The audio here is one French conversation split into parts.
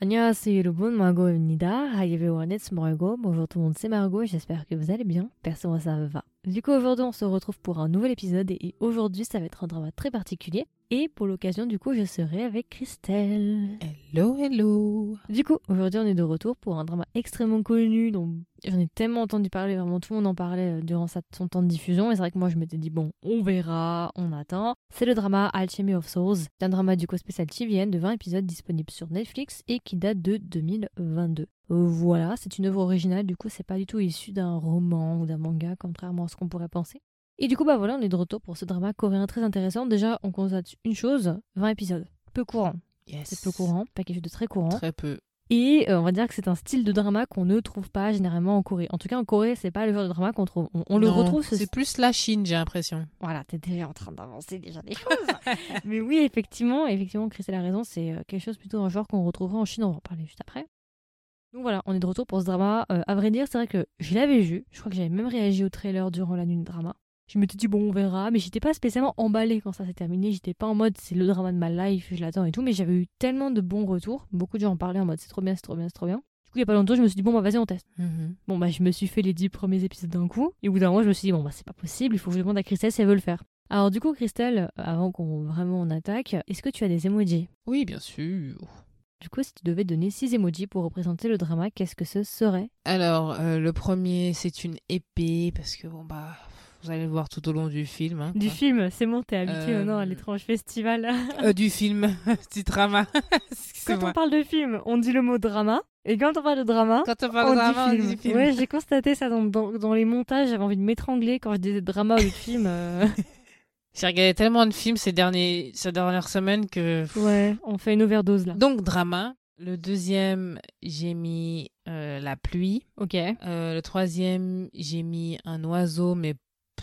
안녕하세요 여러분, Margot입니다. Hi everyone, it's Margot. Bonjour tout le monde, c'est Margot, j'espère que vous allez bien. Perso, moi ça va. Du coup, aujourd'hui, on se retrouve pour un nouvel épisode et aujourd'hui, ça va être un drama très particulier. Et pour l'occasion, du coup, je serai avec Christelle. Hello, hello. Du coup, aujourd'hui, on est de retour pour un drama extrêmement connu dont j'en ai tellement entendu parler, vraiment tout le monde en parlait euh, durant son temps de diffusion. Et c'est vrai que moi, je m'étais dit, bon, on verra, on attend. C'est le drama Alchemy of Souls. Un drama du coup spécial TVN de 20 épisodes disponible sur Netflix et qui date de 2022. Euh, Voilà, c'est une œuvre originale, du coup, c'est pas du tout issu d'un roman ou d'un manga, contrairement à ce qu'on pourrait penser. Et du coup, bah voilà, on est de retour pour ce drama coréen très intéressant. Déjà, on constate une chose 20 épisodes. Peu courant. Yes. C'est peu courant, pas quelque chose de très courant. Très peu. Et euh, on va dire que c'est un style de drama qu'on ne trouve pas généralement en Corée. En tout cas, en Corée, c'est pas le genre de drama qu'on trouve. On, on le retrouve. ce- C'est plus la Chine, j'ai l'impression. Voilà, t'es déjà en train d'avancer déjà des choses. Mais oui, effectivement, effectivement, Chris a la raison. C'est euh, quelque chose plutôt un genre qu'on retrouvera en Chine. On va en parler juste après. Donc voilà, on est de retour pour ce drama. Euh, à vrai dire, c'est vrai que je l'avais vu. Je crois que j'avais même réagi au trailer durant la nuit de drama. Je m'étais dit, bon, on verra. Mais j'étais pas spécialement emballée quand ça s'est terminé. J'étais pas en mode, c'est le drama de ma life, je l'attends et tout. Mais j'avais eu tellement de bons retours. Beaucoup de gens en parlaient en mode, c'est trop bien, c'est trop bien, c'est trop bien. Du coup, il y a pas longtemps, je me suis dit, bon, bah vas-y, on teste. Mhm. Bon, bah, je me suis fait les 10 premiers épisodes d'un coup. Et au bout d'un moment, je me suis dit, bon, bah, c'est pas possible, il faut que je demande à Christelle si elle veut le faire. Alors, du coup, Christelle, avant qu'on vraiment on attaque, est-ce que tu as des emojis? Oui, bien sûr. Du coup, si tu devais donner 6 emojis pour représenter le drama, qu'est-ce que ce serait? Alors, euh, le premier, c'est une épée, parce que bon, bah, vous allez le voir tout au long du film. hein, Du film, c'est bon, t'es habitué Euh, maintenant à l'étrange festival. Euh, du film, du drama. quand on parle de film, on dit le mot drama. Et quand on parle de drama, Quand on on parle de drama, on dit dit film. Ouais, j'ai constaté ça dans, dans, dans les montages. J'avais envie de m'étrangler quand je disais drama au de film. euh. J'ai regardé tellement de films ces, derniers, ces dernières semaines que... ouais, on fait une overdose là. Donc, drama. Le deuxième, j'ai mis euh, la pluie. Ok. Euh, le troisième, j'ai mis un oiseau, mais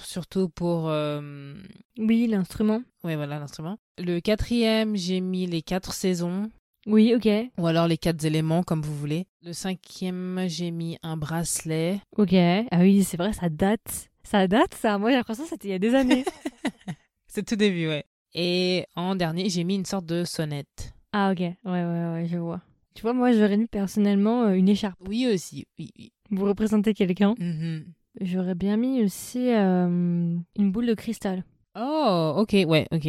surtout pour... euh, Oui, l'instrument. Ouais, voilà l'instrument. Le quatrième, j'ai mis les quatre saisons, Oui, ok. ou alors les quatre éléments, comme vous voulez. Le cinquième, j'ai mis un bracelet. Ok. Ah oui, c'est vrai, ça date. Ça date, ça. Moi, j'ai l'impression que c'était il y a des années. C'est tout début, ouais. Et en dernier, j'ai mis une sorte de sonnette. ah, ok. Ouais, ouais, ouais, je vois. Tu vois, moi, j'aurais mis personnellement euh, une écharpe. Oui aussi, oui, oui. Vous représentez quelqu'un. Mhm. J'aurais bien mis aussi euh, une boule de cristal. Oh, ok, ouais, ok.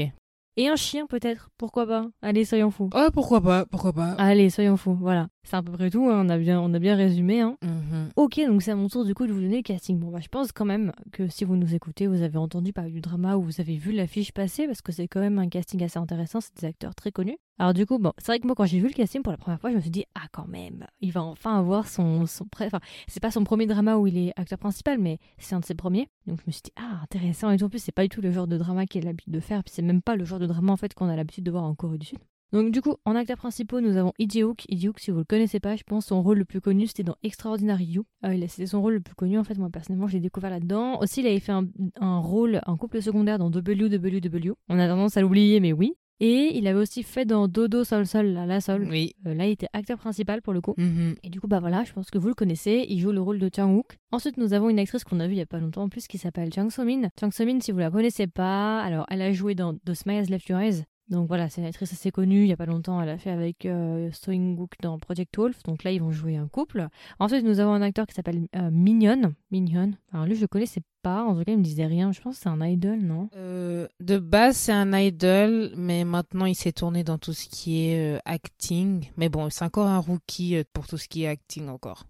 Et un chien, peut-être. Pourquoi pas Allez, soyons fous. Oh, pourquoi pas, pourquoi pas. Allez, soyons fous. Voilà. C'est à peu près tout. hein. On, a bien, on a bien résumé. Hein. Mhm. Ok, donc c'est à mon tour du coup de vous donner le casting. Bon, bah, je pense quand même que si vous nous écoutez, vous avez entendu parler du drama ou vous avez vu l'affiche passer parce que c'est quand même un casting assez intéressant. C'est des acteurs très connus. Alors, du coup, bon, c'est vrai que moi, quand j'ai vu le casting pour la première fois, je me suis dit, ah, quand même, il va enfin avoir son. son Enfin, c'est pas son premier drama où il est acteur principal, mais c'est un de ses premiers. Donc, je me suis dit, ah, intéressant. Et tout, en plus, c'est pas du tout le genre de drama qu'il a l'habitude de faire. Puis, c'est même pas le genre de drama en fait qu'on a l'habitude de voir en Corée du Sud. Donc du coup, en acteurs principaux, nous avons Lee Jae-hook. Lee Jae-hook, si vous le connaissez pas, je pense son rôle le plus connu, c'était dans Extraordinary You. Euh, c'était son rôle le plus connu, en fait, moi personnellement, je l'ai découvert là-dedans. Aussi, il avait fait un, rôle, un couple secondaire dans WWW. On a tendance à l'oublier, mais oui. Et il avait aussi fait dans Dodo Sol Sol, la, la Sol. Oui. Euh, là, il était acteur principal pour le coup. Mhm. Et du coup, bah voilà, je pense que vous le connaissez. Il joue le rôle de Chang Wook. Ensuite, nous avons une actrice qu'on a vue il y a pas longtemps en plus qui s'appelle Chang So-min. Chang So-min, si vous la connaissez pas, alors elle a joué dans The Smile Has Left Your Eyes. Donc voilà, c'est une actrice assez connue. Il y a pas longtemps, elle a fait avec euh, dans Project Wolf. Donc là, ils vont jouer un couple. Ensuite, nous avons un acteur qui s'appelle euh, Mignon. Mignon. Alors lui, je le connaissais pas. En tout cas, il me disait rien. Je pense que c'est un idol, non? Euh, de base, c'est un idol, mais maintenant, il s'est tourné dans tout ce qui est euh, acting. Mais bon, c'est encore un rookie pour tout ce qui est acting encore.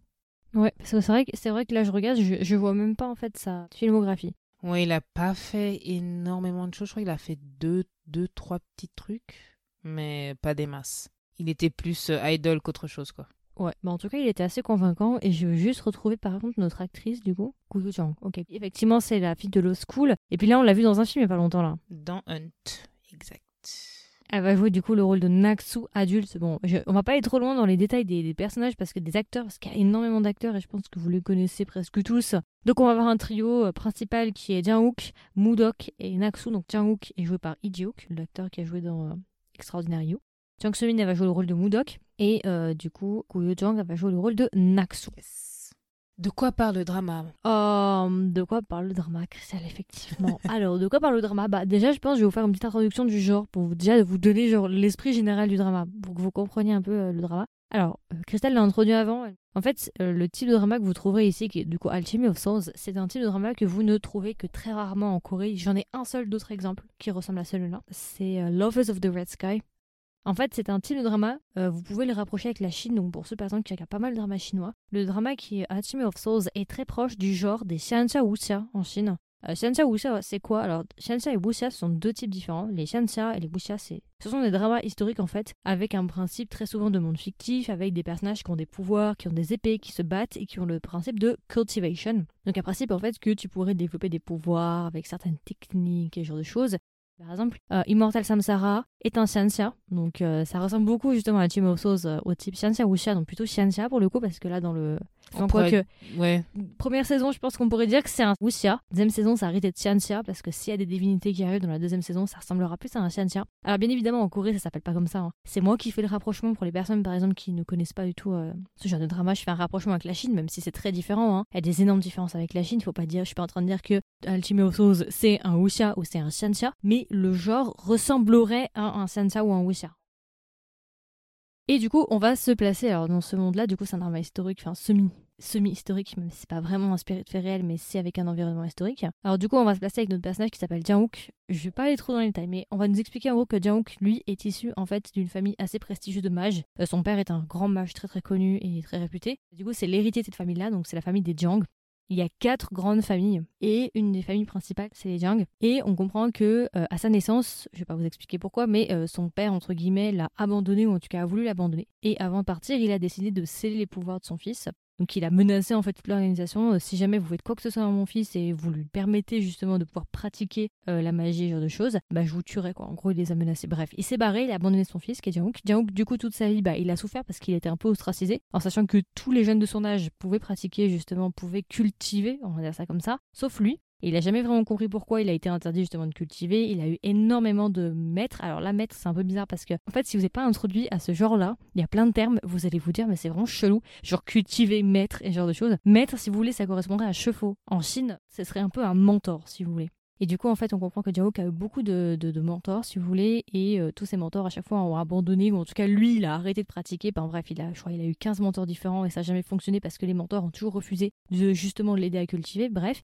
Ouais, parce que c'est vrai, que- c'est vrai que là, je regarde, je, je vois même pas en fait sa filmographie. Ouais, il a pas fait énormément de choses. Je crois qu'il a fait deux, deux, trois petits trucs, mais pas des masses. Il était plus euh, idol qu'autre chose, quoi. Ouais, bah en tout cas, il était assez convaincant et je veux juste retrouver par contre notre actrice du coup, Kuyo Chang. Ok, effectivement, c'est la fille de Law School. Et puis là, on l'a vue dans un film il y a pas longtemps là. Dans Hunt. Elle va jouer du coup le rôle de Naksu adulte. Bon, je- on va pas aller trop loin dans les détails des, personnages parce que des acteurs, parce qu'il y a énormément d'acteurs et je pense que vous les connaissez presque tous. Donc on va avoir un trio euh, principal qui est Jang-wook, Moodok et Naksu. Donc Jang-wook est joué par Ji-wook, l'acteur qui a joué dans euh, Extraordinary You. Jang So-min elle va jouer le rôle de Moodok et euh, du coup Kuyo Jang elle va jouer le rôle de Naksu. De quoi parle le drama Euh, de quoi parle le drama, Christelle, effectivement. Alors, de quoi parle le drama? Bah, déjà, je pense que je vais vous faire une petite introduction du genre pour vous, déjà vous donner genre l'esprit général du drama, pour que vous compreniez un peu euh, le drama. Alors, euh, Christelle l'a introduit avant. En fait, euh, le type de drama que vous trouverez ici, qui est du coup Alchemy of Souls, c'est un type de drama que vous ne trouvez que très rarement en Corée. J'en ai un seul d'autres exemples qui ressemble à celui-là. C'est Lovers of the Red Sky. En fait, c'est un type de drama, vous pouvez le rapprocher avec la Chine, donc pour ceux par exemple qui regardent pas mal de drama chinois. Le drama qui est Alchemy of Souls est très proche du genre des Xianxia Wuxia en Chine. Euh, Xianxia Wuxia, c'est quoi? Alors, Xianxia et Wuxia sont deux types différents. Les Xianxia et les Wuxia, c'est... ce sont des dramas historiques en fait, avec un principe très souvent de monde fictif, avec des personnages qui ont des pouvoirs, qui ont des épées, qui se battent et qui ont le principe de cultivation. Donc un principe en fait que tu pourrais développer des pouvoirs avec certaines techniques et ce genre de choses. Par exemple, euh, Immortal Samsara est un Xianxia, donc euh, ça ressemble beaucoup justement à of Souls, au type Xianxia Wuxia, donc plutôt Xianxia pour le coup, parce que là dans le donc, quoi que, ouais. première saison, je pense qu'on pourrait dire que c'est un Wuxia. Deuxième saison, ça arrête d'être Xianxia parce que s'il y a des divinités qui arrivent dans la deuxième saison, ça ressemblera plus à un Xianxia. Alors, bien évidemment, en Corée, ça s'appelle pas comme ça. Hein. C'est moi qui fais le rapprochement pour les personnes, par exemple, qui ne connaissent pas du tout euh, ce genre de drama. Je fais un rapprochement avec la Chine, même si c'est très différent. Hein. Il y a des énormes différences avec la Chine. Il faut pas dire, je suis pas en train de dire que Ultimate Souls, c'est un Wuxia ou c'est un Xianxia, mais le genre ressemblerait à un Xianxia ou un Wuxia. Et du coup, on va se placer alors dans ce monde-là. Du coup, c'est un drama historique, enfin semi semi-historique, même si c'est pas vraiment inspiré de faits réels, mais c'est avec un environnement historique. Alors du coup, on va se placer avec notre personnage qui s'appelle Jianhook. Je vais pas aller trop dans les détails, mais on va nous expliquer en gros que Jianhook, lui, est issu en fait d'une famille assez prestigieuse de mages. Euh, son père est un grand mage très très connu et très réputé. Du coup, c'est l'héritier de cette famille-là, donc c'est la famille des Jiang. Il y a quatre grandes familles et une des familles principales, c'est les Jiang. Et on comprend que euh, à sa naissance, je vais pas vous expliquer pourquoi, mais euh, son père entre guillemets l'a abandonné ou en tout cas a voulu l'abandonner. Et avant de partir, il a décidé de sceller les pouvoirs de son fils donc il a menacé en fait toute l'organisation. Euh, si jamais vous faites quoi que ce soit à mon fils et vous lui permettez justement de pouvoir pratiquer euh, la magie ce genre de choses, bah je vous tuerai quoi. En gros il les a menacés. Bref, il s'est barré, il a abandonné son fils qui est. Jianhook du coup toute sa vie bah il a souffert parce qu'il était un peu ostracisé, en sachant que tous les jeunes de son âge pouvaient pratiquer justement, pouvaient cultiver, on va dire ça comme ça, sauf lui. Et il a jamais vraiment compris pourquoi il a été interdit justement de cultiver. Il a eu énormément de maîtres. Alors là, maître, c'est un peu bizarre parce que, en fait, si vous n'êtes pas introduit à ce genre-là, il y a plein de termes, vous allez vous dire, mais c'est vraiment chelou. Genre cultiver, maître et ce genre de choses. Maître, si vous voulez, ça correspondrait à chevaux. En Chine, ce serait un peu un mentor, si vous voulez. Et du coup, en fait, on comprend que Jiaouk a eu beaucoup de, mentors, si vous voulez, et euh, tous ces mentors, à chaque fois, ont abandonné, ou en tout cas, lui, il a arrêté de pratiquer. Ben, bref, il a, a eu 15 mentors différents, et ça n'a jamais fonctionné parce que les mentors ont toujours refusé de justement l'aider à cultiver. Bref,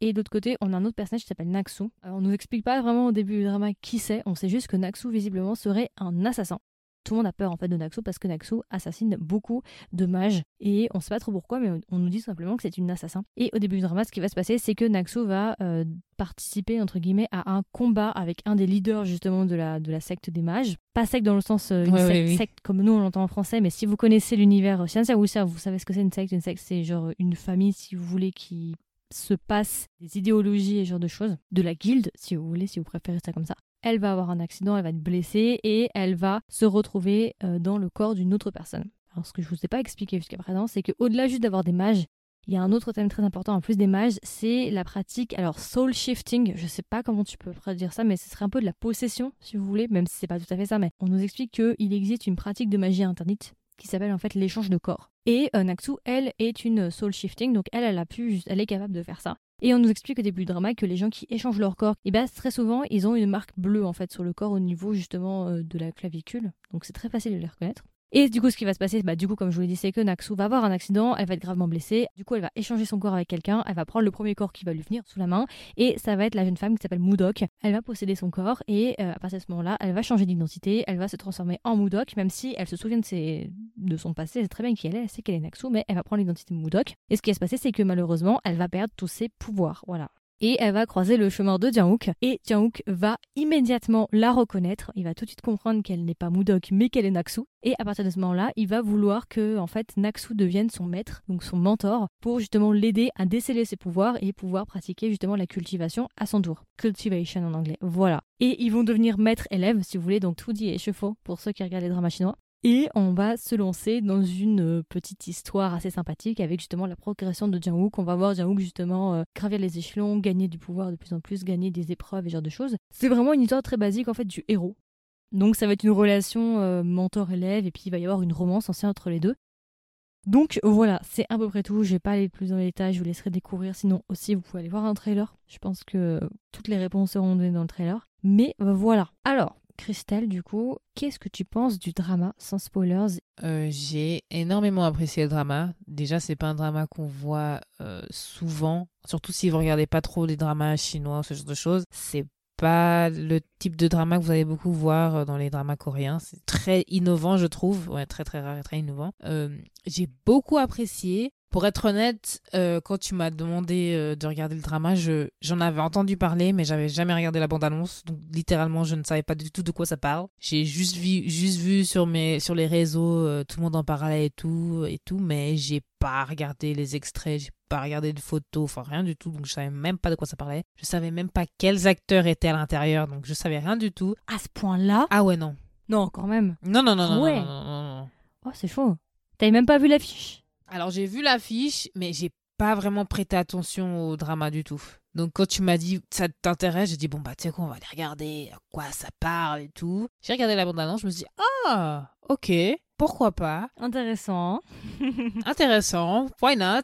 et d'autre côté, on a un autre personnage qui s'appelle Naxu. Alors, on nous explique pas vraiment au début du drama qui c'est, on sait juste que Naxu visiblement serait un assassin. Tout le monde a peur en fait de Naxu parce que Naxu assassine beaucoup de mages et on sait pas trop pourquoi mais on nous dit simplement que c'est une assassin. Et au début du drama ce qui va se passer c'est que Naxu va euh, participer entre guillemets à un combat avec un des leaders justement de la, de la secte des mages. Pas secte dans le sens euh, une secte, comme nous on l'entend en français mais si vous connaissez l'univers Wuxia vous savez ce que c'est une secte. Une secte c'est genre une famille si vous voulez qui se passe des idéologies et ce genre de choses, de la guilde, si vous voulez, si vous préférez ça comme ça. Elle va avoir un accident, elle va être blessée et elle va se retrouver euh, dans le corps d'une autre personne. Alors ce que je vous ai pas expliqué jusqu'à présent, c'est qu'au-delà juste d'avoir des mages, il y a un autre thème très important en plus des mages, c'est la pratique, alors soul shifting, je sais pas comment tu peux dire ça, mais ce serait un peu de la possession, si vous voulez, même si c'est pas tout à fait ça, mais on nous explique qu'il existe une pratique de magie interdite qui s'appelle en fait l'échange de corps. Et euh, Naxu, elle, est une soul shifting, donc elle, elle a pu, elle est capable de faire ça. Et on nous explique au début du drama que les gens qui échangent leur corps, et eh ben très souvent, ils ont une marque bleue en fait sur le corps au niveau justement euh, de la clavicule. Donc c'est très facile de les reconnaître. Et du coup, ce qui va se passer, bah, du coup, comme je vous l'ai dit, c'est que Naxu va avoir un accident, elle va être gravement blessée. Du coup, elle va échanger son corps avec quelqu'un, elle va prendre le premier corps qui va lui venir sous la main, et ça va être la jeune femme qui s'appelle Moudok. Elle va posséder son corps, et euh, à partir de ce moment-là, elle va changer d'identité, elle va se transformer en Moudok, même si elle se souvient de, ses... de son passé, elle sait très bien qui elle est, elle sait qu'elle est Naxu, mais elle va prendre l'identité de Moudok. Et ce qui va se passer, c'est que malheureusement, elle va perdre tous ses pouvoirs. Voilà et elle va croiser le chemin de Jianhook et Jianhook va immédiatement la reconnaître. Il va tout de suite comprendre qu'elle n'est pas Mudok mais qu'elle est Naxu et à partir de ce moment-là, il va vouloir que en fait Naxu devienne son maître, donc son mentor pour justement l'aider à déceler ses pouvoirs et pouvoir pratiquer justement la cultivation à son tour. Cultivation en anglais. Voilà. Et ils vont devenir maître élève si vous voulez, donc tout dit et chevaux pour ceux qui regardent les dramas chinois. Et on va se lancer dans une euh, petite histoire assez sympathique avec justement la progression de Jianwook. On va voir Jianwook justement euh, gravir les échelons, gagner du pouvoir de plus en plus, gagner des épreuves et ce genre de choses. C'est vraiment une histoire très basique en fait du héros. Donc ça va être une relation euh, mentor-élève et puis il va y avoir une romance ancienne entre les deux. Donc voilà, c'est à peu près tout. Je vais pas aller plus dans les détails, je vous laisserai découvrir. Sinon aussi, vous pouvez aller voir un trailer. Je pense que toutes les réponses seront données dans le trailer. Mais voilà. Alors, Christelle, du coup, qu'est-ce que tu penses du drama sans spoilers? Euh, J'ai énormément apprécié le drama. Déjà, c'est pas un drama qu'on voit euh, souvent, surtout si vous regardez pas trop les dramas chinois, ce genre de choses. C'est pas le type de drama que vous allez beaucoup voir euh, dans les dramas coréens. C'est très innovant, je trouve. Ouais, très très rare et très innovant. J'ai beaucoup apprécié. Pour être honnête, euh, quand tu m'as demandé euh, de regarder le drama, je j'en avais entendu parler, mais j'avais jamais regardé la bande-annonce. Donc littéralement, je ne savais pas du tout de quoi ça parle. J'ai juste vu, juste vu sur mes sur les réseaux, euh, tout le monde en parlait et tout et tout, mais j'ai pas regardé les extraits, j'ai pas regardé de photos, enfin rien du tout. Donc je savais même pas de quoi ça parlait. Je savais même pas quels acteurs étaient à l'intérieur, donc je savais rien du tout. À ce point-là? Ah ouais non, Non, quand même. non non non non Ouais. non, non, non, non. Oh, c'est chaud. T'avais même pas vu l'affiche? Alors j'ai vu l'affiche, mais j'ai pas vraiment prêté attention au drama du tout. Donc quand tu m'as dit ça t'intéresse, j'ai dit bon bah tu sais quoi, on va aller regarder à quoi ça parle et tout. J'ai regardé la bande-annonce, je me suis dit ah ok, pourquoi pas, Intéressant. intéressant, why not.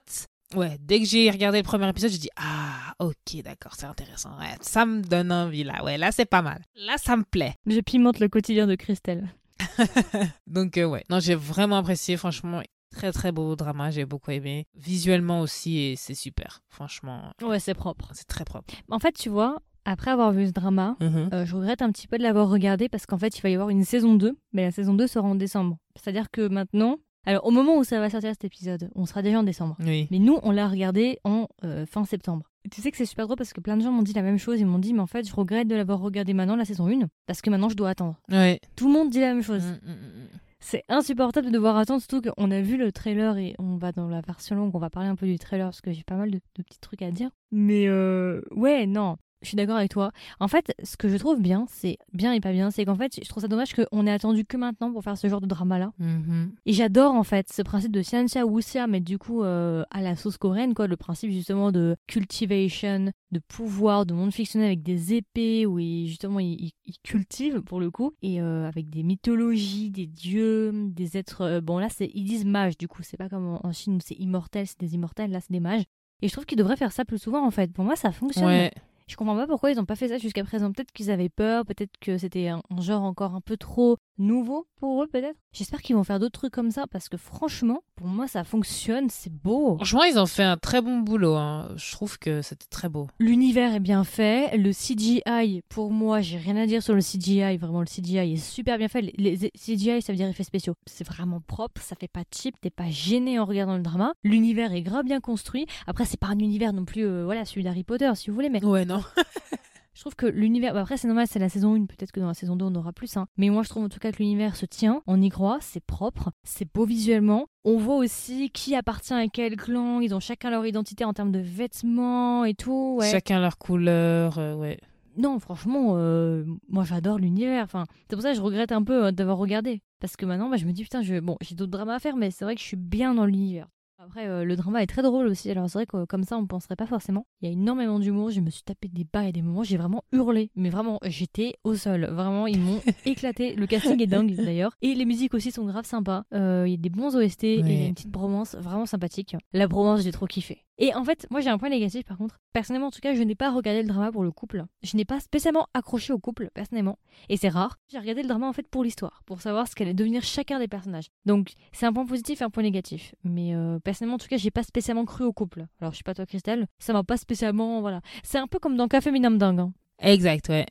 Ouais, dès que j'ai regardé le premier épisode, j'ai dit ah ok d'accord c'est intéressant, ouais, ça me donne envie là, ouais là c'est pas mal, là ça me plaît. Je pimente le quotidien de Christelle. Donc euh, ouais, non j'ai vraiment apprécié, franchement très très beau drama, j'ai beaucoup aimé. Visuellement aussi et c'est super, franchement Ouais, c'est propre. c'est très propre. En fait, tu vois, après avoir vu ce drama, euh, je regrette un petit peu de l'avoir regardé parce qu'en fait, il va y avoir une saison 2, mais la saison 2 sera en décembre. C'est-à-dire que maintenant, alors au moment où ça va sortir cet épisode, on sera déjà en décembre. Oui. Mais nous, on l'a regardé en euh, fin septembre. Tu sais que c'est super drôle parce que plein de gens m'ont dit la même chose. Ils m'ont dit, mais en fait, je regrette de l'avoir regardé maintenant, la saison 1, parce que maintenant, je dois attendre. Ouais. Tout le monde dit la même chose. Mm, mm, mm. C'est insupportable de devoir attendre, surtout qu'on a vu le trailer et on va dans la version longue, on va parler un peu du trailer parce que j'ai pas mal de, de petits trucs à dire. Mais euh, ouais, non, je suis d'accord avec toi. En fait, ce que je trouve bien, c'est bien et pas bien, c'est qu'en fait, je trouve ça dommage qu'on ait attendu que maintenant pour faire ce genre de drama-là. Mhm. Et j'adore en fait ce principe de Xianxia Wuxia, mais du coup euh, à la sauce coréenne, quoi, le principe justement de cultivation, de pouvoir, de monde fictionnel avec des épées, où justement ils, cultivent pour le coup, et euh, avec des mythologies, des dieux, des êtres. euh, bon là, c'est ils disent mages du coup, c'est pas comme en, en Chine où c'est immortel, c'est des immortels, là c'est des mages. Et je trouve qu'ils devraient faire ça plus souvent en fait. Pour moi, ça fonctionne. Ouais. Je comprends pas pourquoi ils n'ont pas fait ça jusqu'à présent. Peut-être qu'ils avaient peur, peut-être que c'était un, un genre encore un peu trop nouveau pour eux, peut-être. J'espère qu'ils vont faire d'autres trucs comme ça parce que franchement, pour moi, ça fonctionne, c'est beau. Franchement, ils ont fait un très bon boulot. hein. Je trouve que c'était très beau. L'univers est bien fait. Le CGI, pour moi, j'ai rien à dire sur le CGI. Vraiment, le CGI est super bien fait. Les, les CGI, ça veut dire effets spéciaux. C'est vraiment propre, ça fait pas cheap, t'es pas gêné en regardant le drama. L'univers est grave bien construit. Après, c'est pas un univers non plus, euh, voilà, celui d'Harry Potter, si vous voulez, mais Ouais, non. Je trouve que l'univers. bah après, c'est normal, c'est la saison 1, peut-être que dans la saison 2, on aura plus. Hein. Mais moi, je trouve en tout cas que l'univers se tient, on y croit, c'est propre, c'est beau visuellement. On voit aussi qui appartient à quel clan, ils ont chacun leur identité en termes de vêtements et tout. Ouais. Chacun leur couleur. euh, ouais. Non, franchement, euh, moi j'adore l'univers. Enfin, c'est pour ça que je regrette un peu euh, d'avoir regardé. Parce que maintenant, bah, je me dis, putain, je... bon, j'ai d'autres dramas à faire, mais c'est vrai que je suis bien dans l'univers. Après, euh, le drama est très drôle aussi. Alors, c'est vrai que comme ça, on ne penserait pas forcément. Il y a énormément d'humour. Je me suis tapé des bas et des moments. J'ai vraiment hurlé. Mais vraiment, j'étais au sol. Vraiment, ils m'ont éclaté. Le casting est dingue d'ailleurs. Et les musiques aussi sont grave sympas. Euh, Il y a des bons OST et il y a une petite bromance vraiment sympathique. La bromance, j'ai trop kiffé. Et en fait, moi j'ai un point négatif par contre. Personnellement, en tout cas, je n'ai pas regardé le drama pour le couple. Je n'ai pas spécialement accroché au couple, personnellement. Et c'est rare. J'ai regardé le drama en fait pour l'histoire, pour savoir ce qu'allait devenir chacun des personnages. Donc c'est un point positif et un point négatif. Mais euh, personnellement, en tout cas, j'ai pas spécialement cru au couple. Alors je sais pas toi, Christelle, ça m'a pas spécialement. Voilà. C'est un peu comme dans Café Minam Dingue. hein. Exact, ouais.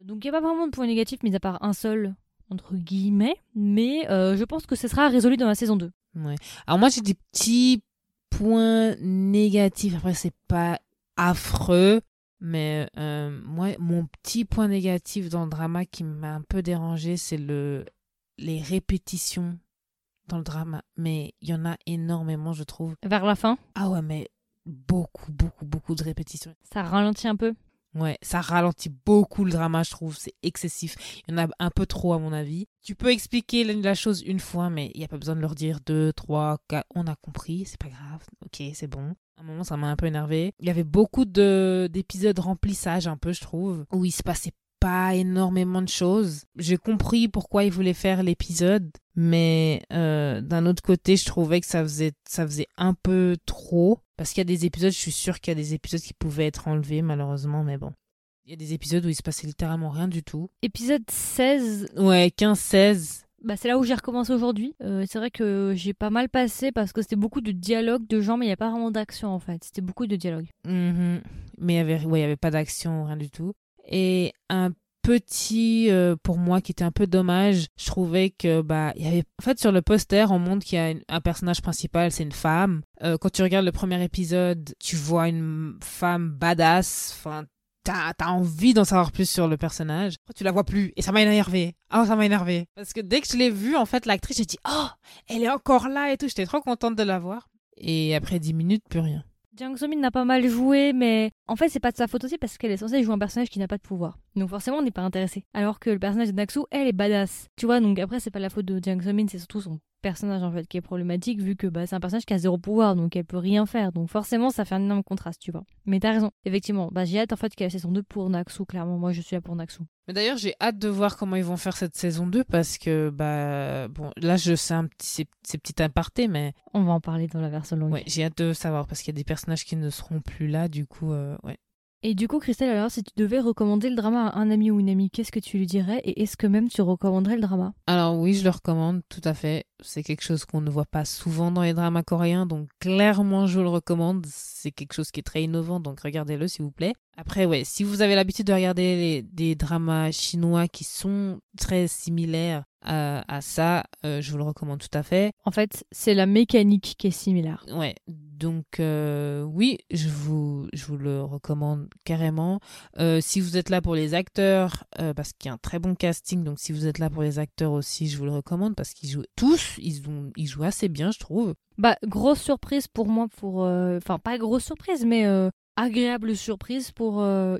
Donc il n'y a pas vraiment de point négatif, mis à part un seul, entre guillemets. Mais euh, je pense que ce sera résolu dans la saison 2. ouais. Alors moi, j'ai des petits points négatifs. Après, c'est pas affreux. Mais euh, moi, mon petit point négatif dans le drama qui m'a un peu dérangé, c'est le les répétitions dans le drama. Mais il y en a énormément, je trouve. Vers la fin, Ah ouais, mais beaucoup, beaucoup, beaucoup de répétitions. ça ralentit un peu? Ouais, ça ralentit beaucoup le drama, je trouve. C'est excessif. Il y en a un peu trop, à mon avis. Tu peux expliquer la- chose une fois, mais il n'y a pas besoin de leur dire deux, trois, quatre. On a compris, c'est pas grave. Ok, c'est bon. À un moment, ça m'a un peu énervé. Il y avait beaucoup de d'épisodes remplissage, un peu, je trouve, où il se passait pas énormément de choses. J'ai compris pourquoi ils voulaient faire l'épisode, mais euh, d'un autre côté, je trouvais que ça faisait, ça faisait un peu trop. Parce qu'il y a des épisodes, je suis sûre qu'il y a des épisodes qui pouvaient être enlevés, malheureusement, mais bon. Il y a des épisodes où il se passait littéralement rien du tout. Épisode 16, Ouais, 15-16. bah, c'est là où j'ai recommencé aujourd'hui. Euh, c'est vrai que j'ai pas mal passé parce que c'était beaucoup de dialogue de gens, mais il n'y a pas vraiment d'action en fait. C'était beaucoup de dialogue. Mhm. Mais il y avait, ouais, il y avait pas d'action, rien du tout. Et un petit, euh, pour moi, qui était un peu dommage, je trouvais que, bah, il y avait, en fait, sur le poster, on montre qu'il y a un personnage principal, c'est une femme. Euh, quand tu regardes le premier épisode, tu vois une femme badass, enfin, T'as t'as envie d'en savoir plus sur le personnage. Tu la vois plus et ça m'a énervé. Oh, ça m'a énervé. Parce que dès que je l'ai vue, en fait, l'actrice, j'ai dit Oh, elle est encore là et tout. J'étais trop contente de la voir. Et après 10 minutes, plus rien. Jiang So-min n'a pas mal joué, mais en fait, c'est pas de sa faute aussi parce qu'elle est censée jouer un personnage qui n'a pas de pouvoir. Donc forcément, on n'est pas intéressé. Alors que le personnage de Naksu, elle est badass. Tu vois, donc après, c'est pas la faute de Jiang So-min, c'est surtout son personnage en fait qui est problématique vu que bah, c'est un personnage qui a zéro pouvoir donc elle peut rien faire. Donc forcément ça fait un énorme contraste tu vois. Mais t'as raison. Effectivement bah j'ai hâte en fait qu'il y ait la saison 2 pour Naksu clairement. Moi je suis là pour Naksu Mais d'ailleurs, j'ai hâte de voir comment ils vont faire cette saison 2 parce que, bah, bon, là, je sais un petit, c'est, petit aparté, mais on va en parler dans la version longue. Ouais, j'ai hâte de savoir parce qu'il y a des personnages qui ne seront plus là, du coup, euh, ouais. Et du coup, Christelle, alors, si tu devais recommander le drama à un ami ou une amie, qu'est-ce que tu lui dirais Et est-ce que même tu recommanderais le drama? Alors oui, je le recommande, tout à fait. C'est quelque chose qu'on ne voit pas souvent dans les dramas coréens, donc clairement, je vous le recommande. C'est quelque chose qui est très innovant, donc regardez-le, s'il vous plaît. Après, ouais, si vous avez l'habitude de regarder les- des dramas chinois qui sont très similaires à, à ça, euh, je vous le recommande tout à fait. En fait, c'est la mécanique qui est similaire. Ouais, donc euh, oui, je vous, je vous le recommande carrément. Euh, si vous êtes là pour les acteurs, euh, parce qu'il y a un très bon casting, donc si vous êtes là pour les acteurs aussi, je vous le recommande parce qu'ils jouent tous, ils, ont, ils jouent assez bien, je trouve. Bah, grosse surprise pour moi, pour. Enfin, pas grosse surprise, mais agréable surprise pour euh,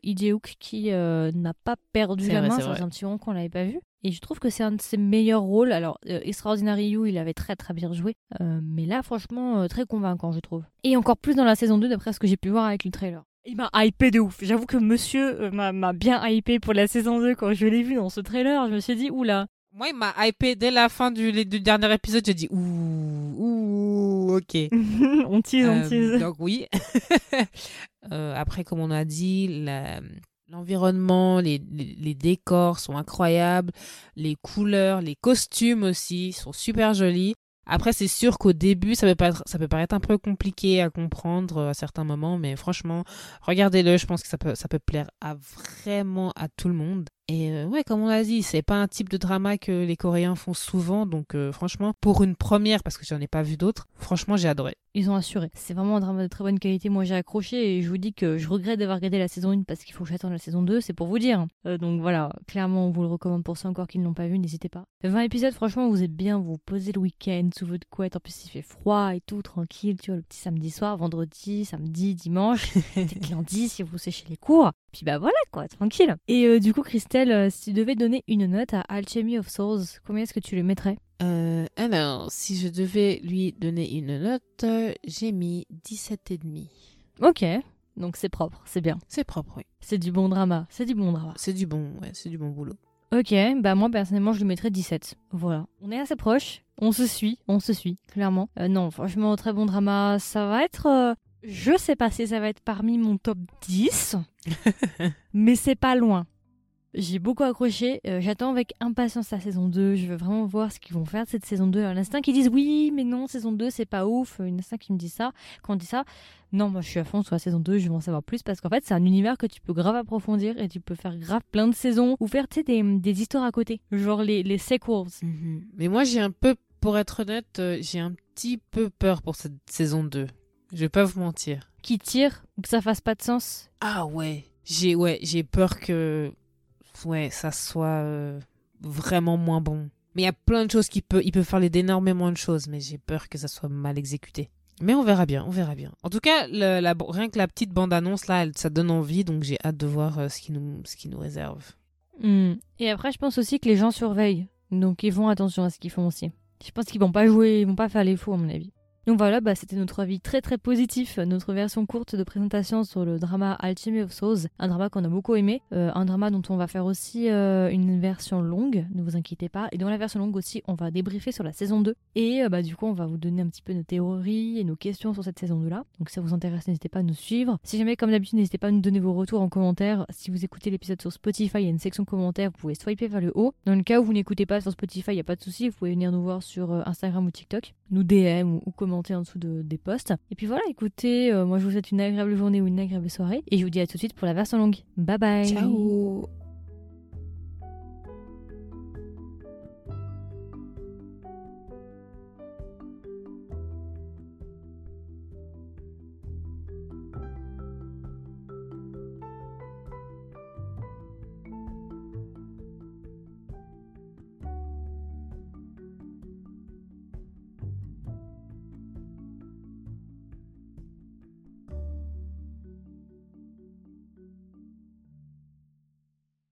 qui n'a pas perdu la vrai, main. c'est un petit moment qu'on l'avait pas vu. Et je trouve que c'est un de ses meilleurs rôles. Alors, euh, Extraordinary You, il avait très très bien joué. Euh, mais là, franchement, euh, très convaincant, je trouve. Et encore plus dans la saison 2, d'après ce que j'ai pu voir avec le trailer. Il m'a hypé de ouf. J'avoue que monsieur euh, m'a bien hypé pour la saison 2. Quand je l'ai vu dans ce trailer, je me suis dit, oula. Moi, il m'a hypé dès la fin du, dernier épisode, j'ai dit ouh, ouh, ok. on tease, on tease. donc oui. Euh, après, comme on a dit, la- l'environnement, les, les- les décors sont incroyables, les couleurs, les costumes aussi sont super jolis. Après, c'est sûr qu'au début, ça peut, paraître, un peu compliqué à comprendre euh, à certains moments, mais franchement, regardez-le, je pense que ça peut, ça peut plaire à vraiment à tout le monde. Et euh, ouais, comme on a dit, c'est pas un type de drama que les Coréens font souvent, donc euh, franchement, pour une première, parce que j'en ai pas vu d'autres, franchement, j'ai adoré. Ils ont assuré. C'est vraiment un drama de très bonne qualité. Moi, j'ai accroché et je vous dis que je regrette d'avoir regardé la saison 1 parce qu'il faut que j'attende la saison 2, c'est pour vous dire. Euh, donc voilà, clairement, on vous le recommande pour ceux encore qui ne l'ont pas vu, n'hésitez pas. 20 épisodes, franchement, vous êtes bien, vous vous posez le week-end sous votre couette. En plus, il fait froid et tout, tranquille, tu vois, le petit samedi soir, vendredi, samedi, dimanche, peut-être lundi si vous séchez les cours. Puis bah voilà, quoi, tranquille. Et euh, du coup, Christelle, euh, si tu devais donner une note à Alchemy of Souls, combien est-ce que tu le mettrais? Euh, alors, si je devais lui donner une note, j'ai mis 17,5. Ok, donc c'est propre, c'est bien. C'est propre, oui. C'est du bon drama, c'est du bon drama. C'est du bon, ouais, c'est du bon boulot. Ok, bah moi personnellement je lui mettrais 17. Voilà. On est assez proches, on se suit, on se suit, clairement. Euh, non, franchement, très bon drama. Ça va être. euh, Je sais pas si ça va être parmi mon top 10, mais c'est pas loin. J'ai beaucoup accroché, euh, j'attends avec impatience la saison 2, je veux vraiment voir ce qu'ils vont faire de cette saison 2. Il y en a certains qui disent oui, mais non, saison 2 c'est pas ouf, il y en a certains qui me disent ça. Quand on dit ça, non, moi je suis à fond sur la saison 2, je veux en savoir plus parce qu'en fait c'est un univers que tu peux grave approfondir et tu peux faire grave plein de saisons ou faire des, des histoires à côté, genre les, les sequels. Mais moi, j'ai un peu, pour être honnête, euh, j'ai un petit peu peur pour cette saison 2. Je vais pas vous mentir. qui tirent ou que ça fasse pas de sens? Ah ouais. J'ai ouais, j'ai peur que ouais, ça soit euh, vraiment moins bon. Mais il y a plein de choses qui peut il peut faire d'énormément de choses, mais j'ai peur que ça soit mal exécuté. Mais on verra bien, on verra bien. En tout cas, le- la, rien que la petite bande-annonce là, elle- ça donne envie, donc j'ai hâte de voir euh, ce qui nous ce qui nous réserve. Hmm. Et après, je pense aussi que les gens surveillent. Donc ils font attention à ce qu'ils font aussi. Je pense qu'ils vont pas jouer, ils vont pas faire les fous à mon avis. Donc voilà, bah, c'était notre avis très très positif, notre version courte de présentation sur le drama Alchemy of Souls, un drama qu'on a beaucoup aimé, euh, un drama dont on va faire aussi euh, une version longue, ne vous inquiétez pas, et dans la version longue aussi, on va débriefer sur la saison 2, et euh, bah, du coup, on va vous donner un petit peu nos théories et nos questions sur cette saison 2 là. Donc si ça vous intéresse, n'hésitez pas à nous suivre. Si jamais, comme d'habitude, n'hésitez pas à nous donner vos retours en commentaire. Si vous écoutez l'épisode sur Spotify, il y a une section commentaires, vous pouvez swiper vers le haut. Dans le cas où vous n'écoutez pas sur Spotify, il n'y a pas de souci, vous pouvez venir nous voir sur Instagram ou TikTok, nous DM ou, commenter en dessous de, des posts. Et puis voilà, écoutez, moi je vous souhaite une agréable journée ou une agréable soirée, et je vous dis à tout de suite pour la version longue. Bye bye Ciao